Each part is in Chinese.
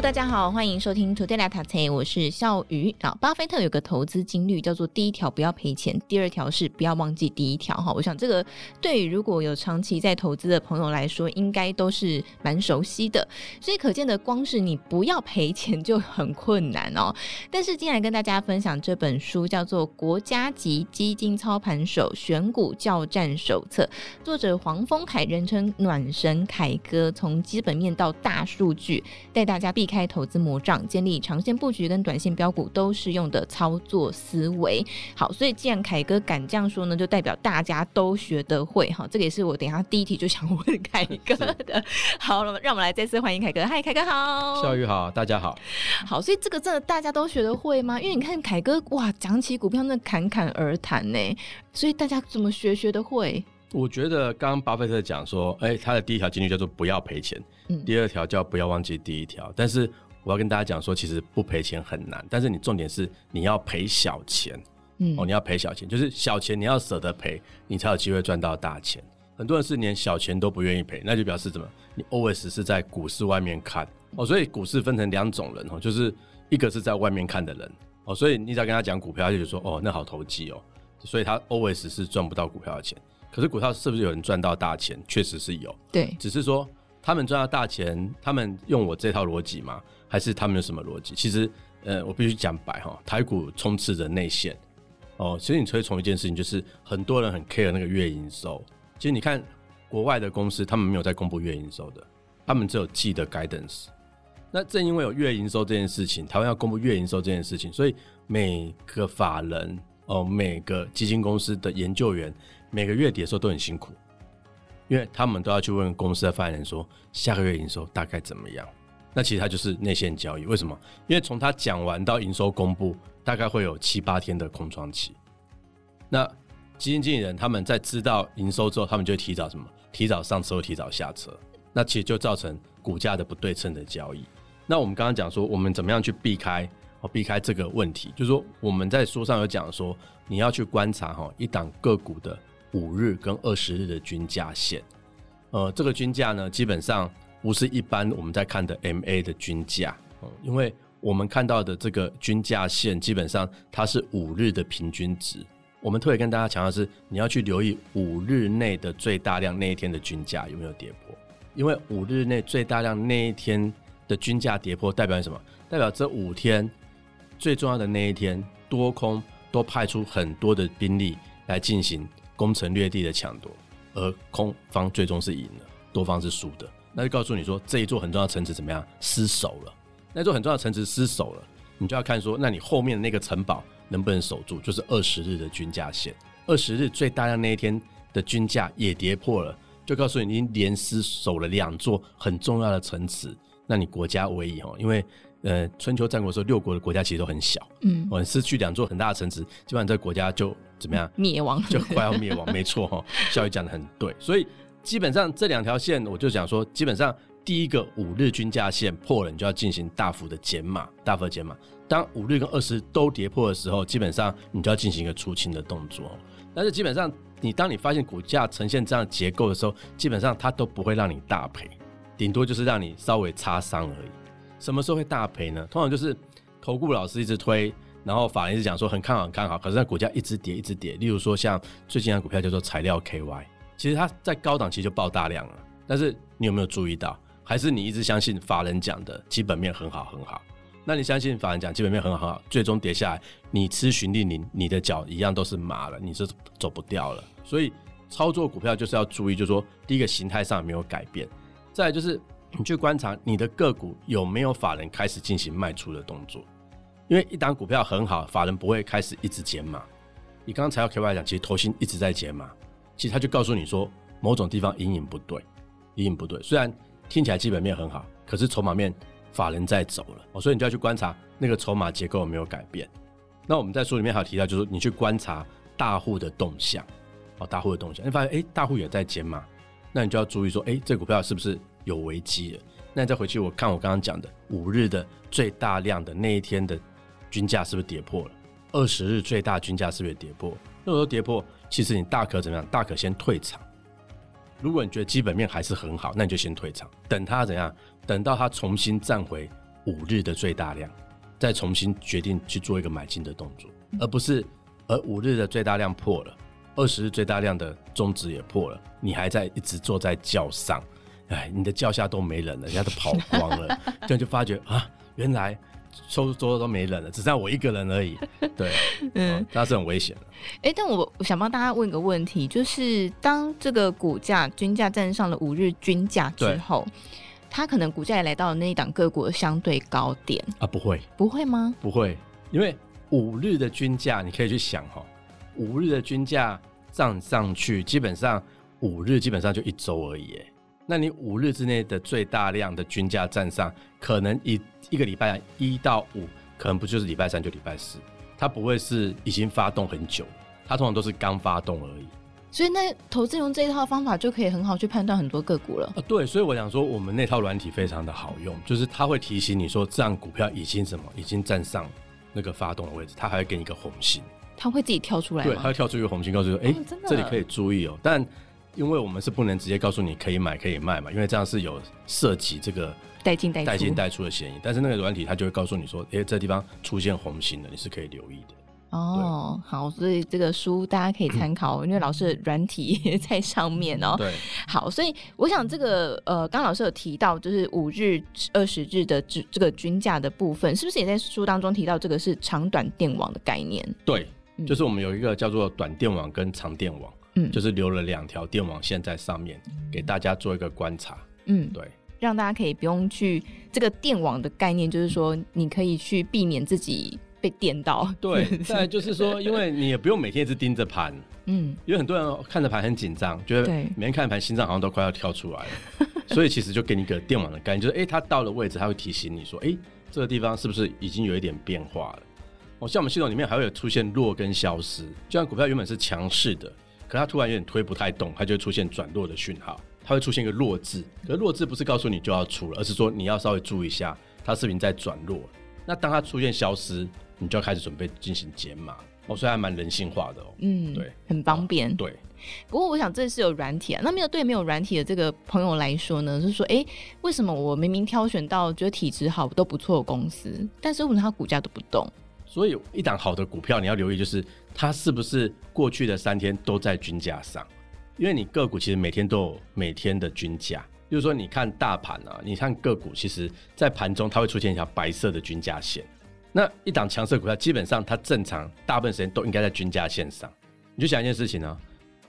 大家好，欢迎收听 Today 来读册，我是笑鱼。啊，巴菲特有个投资金律叫做第一条不要赔钱，第二条是不要忘记第一条。哈，我想这个对于如果有长期在投资的朋友来说，应该都是蛮熟悉的。所以可见的，光是你不要赔钱就很困难哦。但是今天来跟大家分享这本书叫做《国家级基金操盘手选股教战手册》，作者黄丰凯人称暖神凯哥，从基本面到大数据带大家。避开投资魔杖，建立长线布局跟短线标股都适用的操作思维。好，所以既然凯哥敢这样说呢，就代表大家都学得会哈。这个也是我等一下第一题就想问凯哥的。好了，让我们来再次欢迎凯哥。嗨，凯哥好。笑宇好，大家好。好，所以这个真的大家都学得会吗？因为你看凯哥哇，讲起股票那侃侃而谈呢，所以大家怎么学学得会？我觉得刚刚巴菲特讲说，哎、欸，他的第一条金律叫做不要赔钱，嗯，第二条叫不要忘记第一条。但是我要跟大家讲说，其实不赔钱很难，但是你重点是你要赔小钱，嗯，哦，你要赔小钱，就是小钱你要舍得赔，你才有机会赚到大钱。很多人是连小钱都不愿意赔，那就表示怎么？你 always 是在股市外面看哦，所以股市分成两种人哦，就是一个是在外面看的人哦，所以你只要跟他讲股票，他就说哦，那好投机哦，所以他 always 是赚不到股票的钱。可是股票是不是有人赚到大钱？确实是有，对，只是说他们赚到大钱，他们用我这套逻辑吗？还是他们有什么逻辑？其实，呃，我必须讲白哈，台股充斥着内线哦。其实你推崇一件事情，就是很多人很 care 那个月营收。其实你看国外的公司，他们没有在公布月营收的，他们只有季的 guidance。那正因为有月营收这件事情，台湾要公布月营收这件事情，所以每个法人哦，每个基金公司的研究员。每个月底的时候都很辛苦，因为他们都要去问公司的发言人说下个月营收大概怎么样。那其实他就是内线交易，为什么？因为从他讲完到营收公布，大概会有七八天的空窗期。那基金经理人他们在知道营收之后，他们就会提早什么？提早上车，提早下车。那其实就造成股价的不对称的交易。那我们刚刚讲说，我们怎么样去避开？哦，避开这个问题，就是说我们在书上有讲说，你要去观察哈一档个股的。五日跟二十日的均价线，呃，这个均价呢，基本上不是一般我们在看的 MA 的均价，哦，因为我们看到的这个均价线，基本上它是五日的平均值。我们特别跟大家强调是，你要去留意五日内的最大量那一天的均价有没有跌破，因为五日内最大量那一天的均价跌破，代表什么？代表这五天最重要的那一天，多空都派出很多的兵力来进行。攻城略地的抢夺，而空方最终是赢了，多方是输的。那就告诉你说，这一座很重要的城池怎么样失守了？那座很重要的城池失守了，你就要看说，那你后面的那个城堡能不能守住？就是二十日的均价线，二十日最大量那一天的均价也跌破了，就告诉你，你连失守了两座很重要的城池，那你国家危矣哦，因为。呃，春秋战国的时候，六国的国家其实都很小，嗯，我失去两座很大的城池，基本上这个国家就怎么样？灭亡，就快要灭亡，没错 哈。笑宇讲的很对，所以基本上这两条线，我就讲说，基本上第一个五日均价线破了，你就要进行大幅的减码，大幅的减码。当五日跟二十都跌破的时候，基本上你就要进行一个出清的动作。但是基本上，你当你发现股价呈现这样结构的时候，基本上它都不会让你大赔，顶多就是让你稍微擦伤而已。什么时候会大赔呢？通常就是投顾老师一直推，然后法人一直讲说很看好很看好，可是那股价一直跌一直跌。例如说像最近的股票叫做材料 KY，其实它在高档期就爆大量了，但是你有没有注意到？还是你一直相信法人讲的基本面很好很好？那你相信法人讲基本面很好很好，最终跌下来，你吃循例，你，你的脚一样都是麻了，你是走不掉了。所以操作股票就是要注意，就是说第一个形态上没有改变，再就是。你去观察你的个股有没有法人开始进行卖出的动作，因为一档股票很好，法人不会开始一直减码。你刚才要 KY 讲，其实投信一直在减码，其实他就告诉你说某种地方隐隐不对，隐隐不对。虽然听起来基本面很好，可是筹码面法人在走了哦，所以你就要去观察那个筹码结构有没有改变。那我们在书里面还有提到，就是你去观察大户的动向哦，大户的动向，你发现哎，大户也在减码，那你就要注意说，哎，这股票是不是？有危机了，那你再回去我看我刚刚讲的五日的最大量的那一天的均价是不是跌破了？二十日最大均价是不是跌破？那时候跌破，其实你大可怎么样？大可先退场。如果你觉得基本面还是很好，那你就先退场，等它怎样？等到它重新站回五日的最大量，再重新决定去做一个买进的动作，而不是而五日的最大量破了，二十日最大量的中值也破了，你还在一直坐在轿上，哎，你的脚下都没人了，人家都跑光了，这样就发觉啊，原来。收桌都没人了，只剩下我一个人而已。对，嗯，那是很危险的。哎、欸，但我我想帮大家问个问题，就是当这个股价均价站上了五日均价之后，它可能股价也来到了那一档个股的相对高点啊？不会，不会吗？不会，因为五日的均价，你可以去想哈，五日的均价站上去，基本上五日基本上就一周而已。那你五日之内的最大量的均价站上，可能一一个礼拜一到五，可能不就是礼拜三就礼拜四，它不会是已经发动很久，它通常都是刚发动而已。所以那投资用这一套方法就可以很好去判断很多个股了。啊，对，所以我想说，我们那套软体非常的好用，就是它会提醒你说，这样股票已经什么，已经站上那个发动的位置，它还会给你一个红心，它会自己跳出来？对，它会跳出一个红心，告诉你说，哎、欸，哦，这里可以注意哦，但。因为我们是不能直接告诉你可以买可以卖嘛，因为这样是有涉及这个带进带带进带出的嫌疑。但是那个软体它就会告诉你说，哎，这地方出现红心了，你是可以留意的。哦，好，所以这个书大家可以参考，因为老师的软体也在上面哦。对，好，所以我想这个呃，刚老师有提到，就是五日、二十日的这这个均价的部分，是不是也在书当中提到这个是长短电网的概念？对，就是我们有一个叫做短电网跟长电网。嗯，就是留了两条电网线在上面，给大家做一个观察。嗯，对，让大家可以不用去这个电网的概念，就是说你可以去避免自己被电到。对，再来就是说，因为你也不用每天一直盯着盘。嗯，因为很多人看着盘很紧张，觉得每天看盘心脏好像都快要跳出来了。所以其实就给你一个电网的概念，就是哎，它到了位置，它会提醒你说，哎，这个地方是不是已经有一点变化了？哦，像我们系统里面还会有出现弱跟消失，就像股票原本是强势的。可它突然有点推不太动，它就会出现转弱的讯号，它会出现一个弱字。可是弱字不是告诉你就要出了，而是说你要稍微注意一下，它是不是在转弱。那当它出现消失，你就要开始准备进行减码。哦，所以还蛮人性化的哦。嗯，对，很方便。哦、对。不过我想这是有软体啊，那没有对没有软体的这个朋友来说呢，就是说，哎、欸，为什么我明明挑选到觉得体质好都不错的公司，但是为什么它股价都不动？所以一档好的股票，你要留意就是它是不是过去的三天都在均价上，因为你个股其实每天都有每天的均价。就是说，你看大盘啊，你看个股，其实在盘中它会出现一条白色的均价线。那一档强势股票，基本上它正常大部分时间都应该在均价线上。你就想一件事情、啊，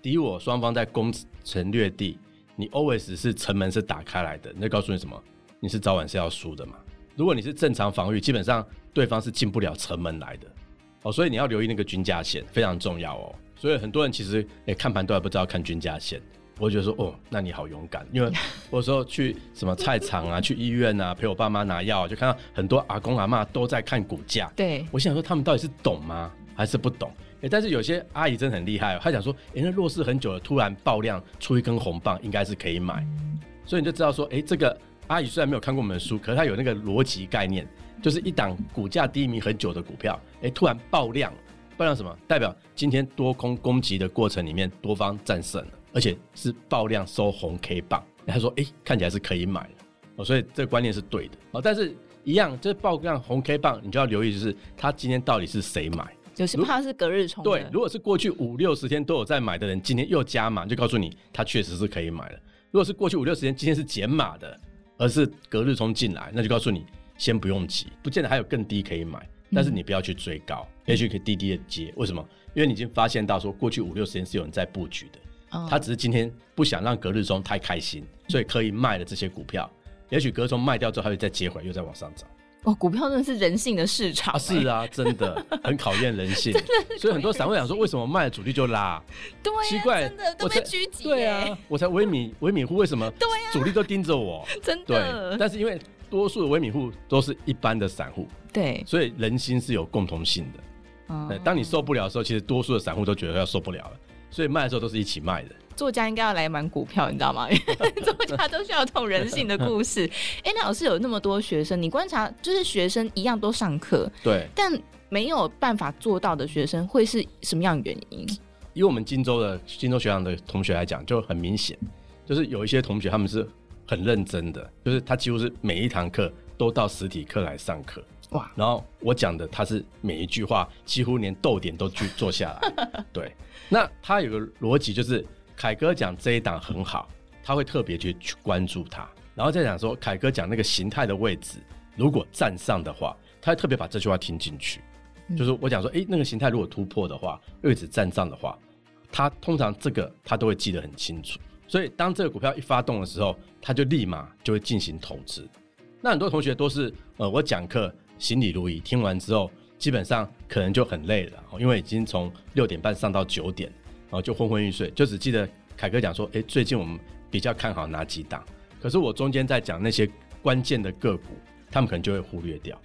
敌我双方在攻城略地，你 always 是城门是打开来的，那告诉你什么？你是早晚是要输的嘛。如果你是正常防御，基本上对方是进不了城门来的哦，所以你要留意那个均价线非常重要哦。所以很多人其实诶、欸、看盘都还不知道看均价线，我会觉得说哦，那你好勇敢，因为 我有时候去什么菜场啊、去医院啊陪我爸妈拿药，就看到很多阿公阿妈都在看股价。对，我想说他们到底是懂吗，还是不懂？哎、欸，但是有些阿姨真的很厉害哦，她讲说，哎、欸，那弱势很久了，突然爆量出一根红棒，应该是可以买，所以你就知道说，哎、欸，这个。阿姨虽然没有看过我们的书，可是她有那个逻辑概念，就是一档股价低迷很久的股票，哎、欸，突然爆量，爆量什么？代表今天多空攻击的过程里面，多方战胜了，而且是爆量收红 K 棒。他说，哎、欸，看起来是可以买的哦，所以这个观念是对的哦。但是，一样就是爆量红 K 棒，你就要留意，就是他今天到底是谁买？就是怕是隔日冲。对，如果是过去五六十天都有在买的人，今天又加码，就告诉你他确实是可以买了。如果是过去五六十天，今天是减码的。而是隔日冲进来，那就告诉你先不用急，不见得还有更低可以买，但是你不要去追高，也许可以低低的接。为什么？因为你已经发现到说过去五六十年是有人在布局的，他只是今天不想让隔日中太开心，所以可以卖了这些股票。也许隔日中卖掉之后，他会再接回来，又再往上涨。哇，股票真的是人性的市场，欸，是啊，真的 很考验人性。所以很多散户想说，为什么卖了主力就拉？对，奇怪，真的都被狙击。对啊，我才微米微米户，为什么？对啊，主力都盯着我。真的。对，但是因为多数的微米户都是一般的散户，对，所以人心是有共同性的。嗯，当你受不了的时候，其实多数的散户都觉得要受不了了，所以卖的时候都是一起卖的。作家应该要来买股票，你知道吗？作家都需要这种人性的故事。哎、欸，那老师有那么多学生，你观察就是学生一样都上课，对，但没有办法做到的学生会是什么样的原因？以我们荆州的荆州学长的同学来讲，就很明显，就是有一些同学他们是很认真的，就是他几乎是每一堂课都到实体课来上课。哇！然后我讲的，他是每一句话几乎连逗点都去做下来。对，那他有个逻辑就是，凯哥讲这一档很好，他会特别去去关注他，然后再讲说，凯哥讲那个形态的位置，如果站上的话，他会特别把这句话听进去。嗯、就是我讲说，哎，那个形态如果突破的话，位置站上的话，他通常这个他都会记得很清楚。所以当这个股票一发动的时候，他就立马就会进行投资。那很多同学都是，呃，我讲课。行礼如仪，听完之后基本上可能就很累了，因为已经从六点半上到九点，然后就昏昏欲睡，就只记得凯哥讲说，诶，最近我们比较看好哪几档，可是我中间在讲那些关键的个股，他们可能就会忽略掉。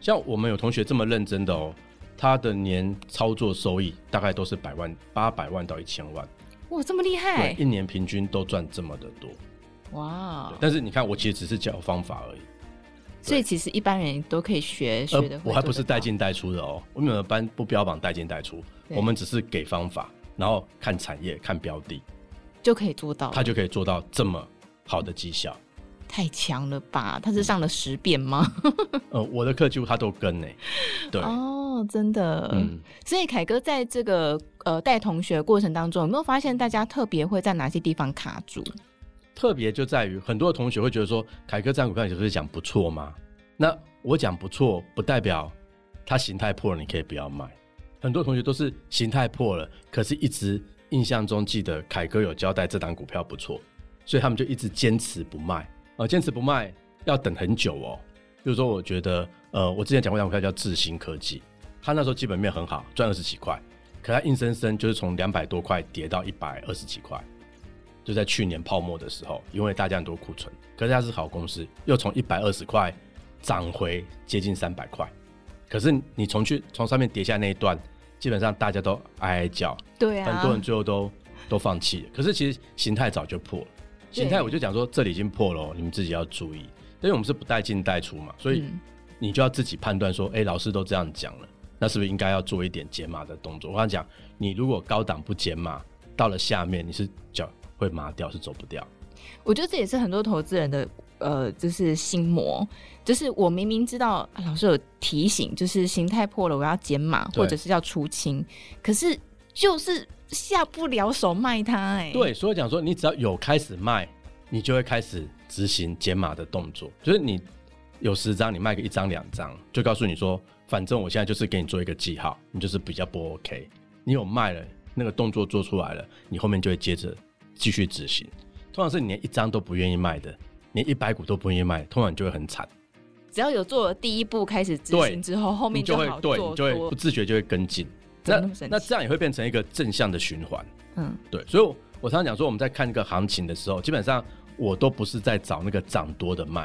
像我们有同学这么认真的哦，他的年操作收益大概都是百万、八百万到一千万，哇，这么厉害！对，一年平均都赚这么的多，哇！但是你看，我其实只是教方法而已。所以其实一般人都可以学学的。我还不是带进带出的哦，我们的班不标榜带进带出，我们只是给方法，然后看产业、看标的，就可以做到。他就可以做到这么好的绩效，太强了吧？他是上了十遍吗？呃，我的课几乎他都跟呢。对哦，真的。嗯，所以凯哥在这个呃带同学的过程当中，有没有发现大家特别会在哪些地方卡住？特别就在于很多的同学会觉得说，凯哥这股票你不是讲不错吗？那我讲不错，不代表他形态破了，你可以不要卖。很多同学都是形态破了，可是一直印象中记得凯哥有交代这档股票不错，所以他们就一直坚持不卖。呃，坚持不卖要等很久哦。比如说，我觉得，呃，我之前讲过一档股票叫智新科技，它那时候基本面很好，赚二十几块，可它硬生生就是从两百多块跌到一百二十几块。就在去年泡沫的时候，因为大家很多库存，可是它是好公司，又从一百二十块涨回接近三百块。可是你从去从上面跌下那一段，基本上大家都哀哀叫，对啊，很多人最后都都放弃了。可是其实形态早就破了，形态我就讲说这里已经破了，你们自己要注意。因为我们是不带进带出嘛，所以你就要自己判断说，哎、欸，老师都这样讲了，那是不是应该要做一点减码的动作？我刚讲，你如果高档不减码，到了下面你是脚。会麻掉是走不掉，我觉得这也是很多投资人的呃，就是心魔，就是我明明知道老师有提醒，就是形态破了我要减码或者是要出清，可是就是下不了手卖它哎、欸。对，所以讲说你只要有开始卖，你就会开始执行减码的动作，就是你有十张，你卖个一张两张，就告诉你说，反正我现在就是给你做一个记号，你就是比较不 OK。你有卖了，那个动作做出来了，你后面就会接着。继续执行，通常是你连一张都不愿意卖的，连一百股都不愿意卖，通常就会很惨。只要有做了第一步开始执行之后，后面就会对，就会不自觉就会跟进。那那这样也会变成一个正向的循环。嗯，对。所以我，我常常讲说，我们在看一个行情的时候，基本上我都不是在找那个涨多的卖。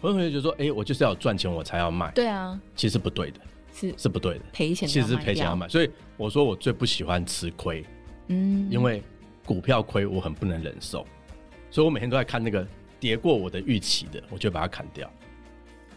很多同学就说：“哎、欸，我就是要赚钱我才要卖。”对啊，其实不对的，是是不对的，赔钱其实是赔钱要卖。所以我说我最不喜欢吃亏。嗯，因为。股票亏我很不能忍受，所以我每天都在看那个跌过我的预期的，我就把它砍掉。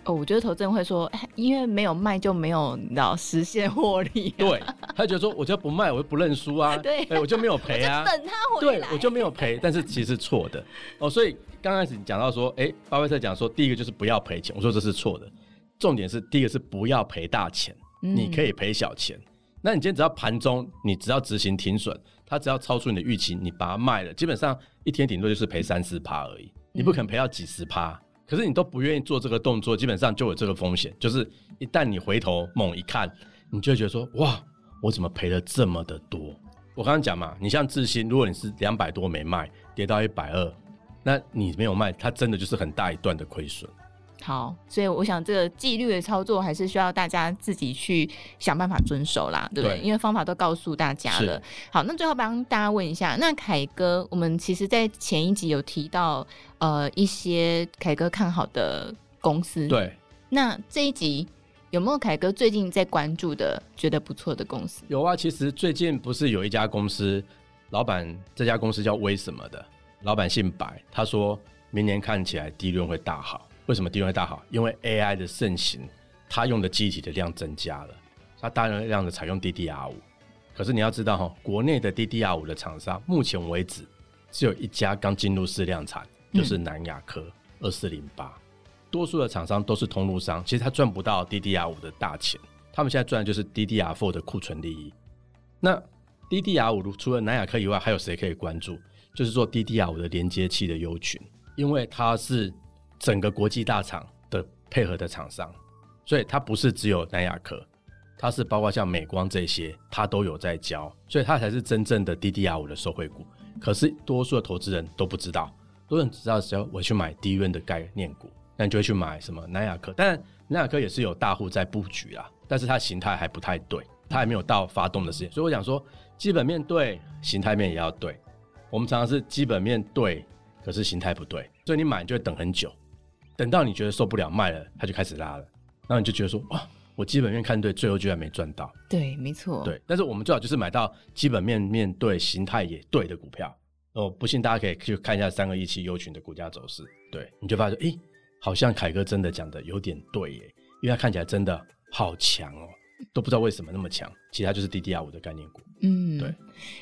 哦，我觉得投资人会说，因为没有卖就没有你知道实现获利。对，他觉得说，我就不卖，我就不认输啊。对，我就没有赔啊。等他回来。对，我就没有赔，但是其实是错的哦。所以刚开始你讲到说，哎，巴菲特讲说，第一个就是不要赔钱，我说这是错的。重点是第一个是不要赔大钱，你可以赔小钱。嗯那你今天只要盘中，你只要执行停损，它只要超出你的预期，你把它卖了，基本上一天顶多就是赔三四趴而已，你不可能赔到几十趴。可是你都不愿意做这个动作，基本上就有这个风险，就是一旦你回头猛一看，你就会觉得说，哇，我怎么赔了这么的多？我刚刚讲嘛，你像智新，如果你是两百多没卖，跌到一百二，那你没有卖，它真的就是很大一段的亏损。好，所以我想这个纪律的操作还是需要大家自己去想办法遵守啦，对不对？对，因为方法都告诉大家了。好，那最后帮大家问一下，那凯哥，我们其实在前一集有提到呃一些凯哥看好的公司，对。那这一集有没有凯哥最近在关注的、觉得不错的公司？有啊，其实最近不是有一家公司老板这家公司叫威什么的，老板姓白，他说明年看起来利润会大好。为什么地位大好？因为 AI 的盛行，它用的记忆体的量增加了，它大量的采用 DDR 五。可是你要知道哈，国内的 DDR 五的厂商，目前为止只有一家刚进入试量产，就是南亚科二四零八。多数的厂商都是通路商，其实他赚不到 DDR 五的大钱，他们现在赚的就是 DDR four 的库存利益。那 DDR 五除了南亚科以外，还有谁可以关注？就是做 DDR 五的连接器的优群，因为它是整个国际大厂的配合的厂商，所以它不是只有南亚科，它是包括像美光这些，它都有在教，所以它才是真正的 DDR 五的受惠股。可是多数的投资人都不知道，多人知道只要我去买 DRAM 的概念股，那你就会去买什么南亚科。但，南亚科也是有大户在布局啦，但是它形态还不太对，它还没有到发动的时间。所以我想说，基本面对，形态面也要对。我们常常是基本面对，可是形态不对，所以你买就会等很久。等到你觉得受不了卖了，它就开始拉了，然后你就觉得说哇，我基本面看对，最后居然没赚到。对，没错。对，但是我们最好就是买到基本面面对、形态也对的股票。哦，不信大家可以去看一下三个一期优群的股价走势，对，你就发现，诶，好像凯哥真的讲的有点对耶，因为它看起来真的好强哦，都不知道为什么那么强，其他就是 DDR 五的概念股。嗯，对。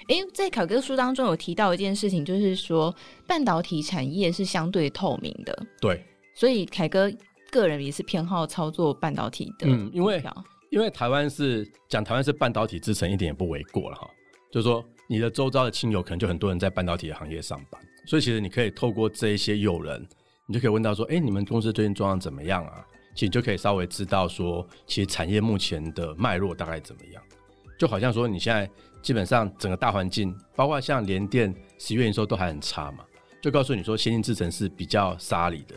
诶，在凯哥书当中有提到一件事情，就是说半导体产业是相对透明的。对。所以凯哥个人也是偏好操作半导体的，嗯，因为因为台湾是讲台湾是半导体之城，一点也不为过了哈。就是说，你的周遭的亲友可能就很多人在半导体的行业上班，所以其实你可以透过这一些友人，你就可以问到说，哎，你们公司最近状况怎么样啊？其实你就可以稍微知道说，其实产业目前的脉络大概怎么样。就好像说，你现在基本上整个大环境，包括像联电十月营收都还很差嘛，就告诉你说，先进制程是比较沙里的。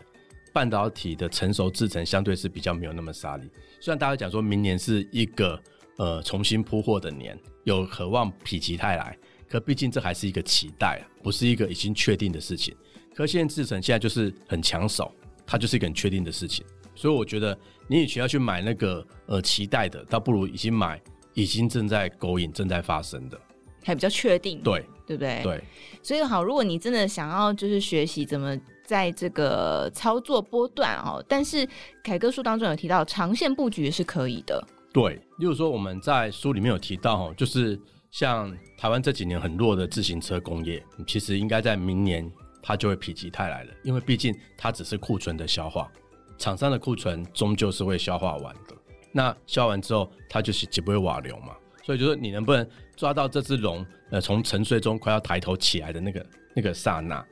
半导体的成熟制程相对是比较没有那么杀力，虽然大家讲说明年是一个呃重新铺货的年，有渴望否极泰来，可毕竟这还是一个期待，不是一个已经确定的事情。可现在制程现在就是很抢手，它就是一个很确定的事情，所以我觉得你与其要去买那个呃期待的，倒不如已经买已经正在勾引、正在发生的，还比较确定，对对不对？对，所以好，如果你真的想要就是学习怎么。在这个操作波段哦，但是凯哥书当中有提到长线布局是可以的。对，例如说我们在书里面有提到哦，就是像台湾这几年很弱的自行车工业，其实应该在明年它就会否极泰来了，因为毕竟它只是库存的消化，厂商的库存终究是会消化完的。那消完之后，它就是绝不会瓦流嘛。所以就是你能不能抓到这只龙，呃，从沉睡中快要抬头起来的那个那个刹那。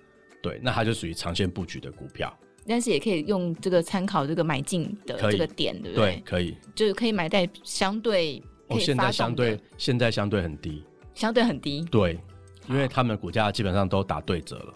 对，那它就属于长线布局的股票，但是也可以用这个参考这个买进的这个点，对不对？对，可以，就是可以买在相对哦，现在相对现在相对很低，相对很低，对，因为他们的股价基本上都打对折了。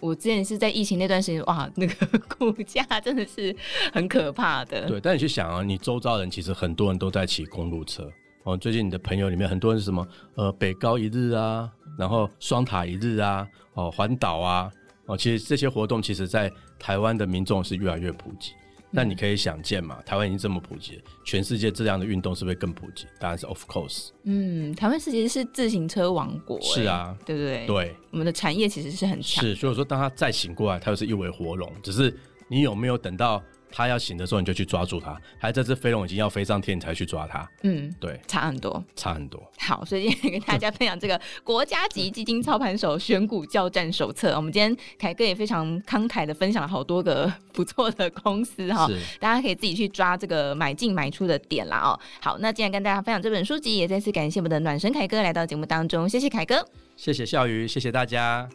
我之前是在疫情那段时间，哇，那个 股价真的是很可怕的。对，但你去想啊，你周遭人其实很多人都在骑公路车哦，最近你的朋友里面很多人是什么？呃，北高一日啊，然后双塔一日啊，哦，环岛啊。哦，其实这些活动其实，在台湾的民众是越来越普及。那、嗯、你可以想见嘛，台湾已经这么普及，全世界这样的运动是不是更普及？当然是 of course。嗯，台湾其实是自行车王国，是啊，对不对？对，我们的产业其实是很强。是，所以说，当他再醒过来，他又是一尾活龙。只是你有没有等到？它要醒的时候，你就去抓住它；还这只飞龙已经要飞上天，你才去抓它。嗯，对，差很多，差很多。好，所以今天跟大家分享这个国家级基金操盘手选股教战手册。我们今天凯哥也非常慷慨的分享了好多个不错的公司哈，大家可以自己去抓这个买进买出的点啦哦。好，那今天跟大家分享这本书籍，也再次感谢我们的暖神凯哥来到节目当中，谢谢凯哥，谢谢笑鱼，谢谢大家。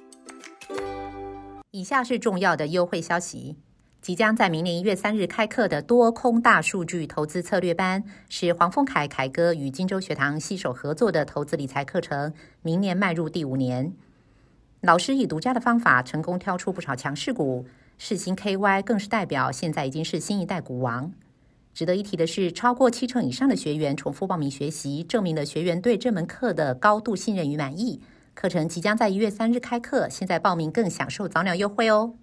以下是重要的优惠消息。即将在明年一月三日开课的多空大数据投资策略班，是黄凤凯凯哥与金州学堂携手合作的投资理财课程。明年迈入第五年，老师以独家的方法成功挑出不少强势股，世新 KY 更是代表，现在已经是新一代股王。值得一提的是，超过七成以上的学员重复报名学习，证明了学员对这门课的高度信任与满意。课程即将在一月三日开课，现在报名更享受早鸟优惠哦。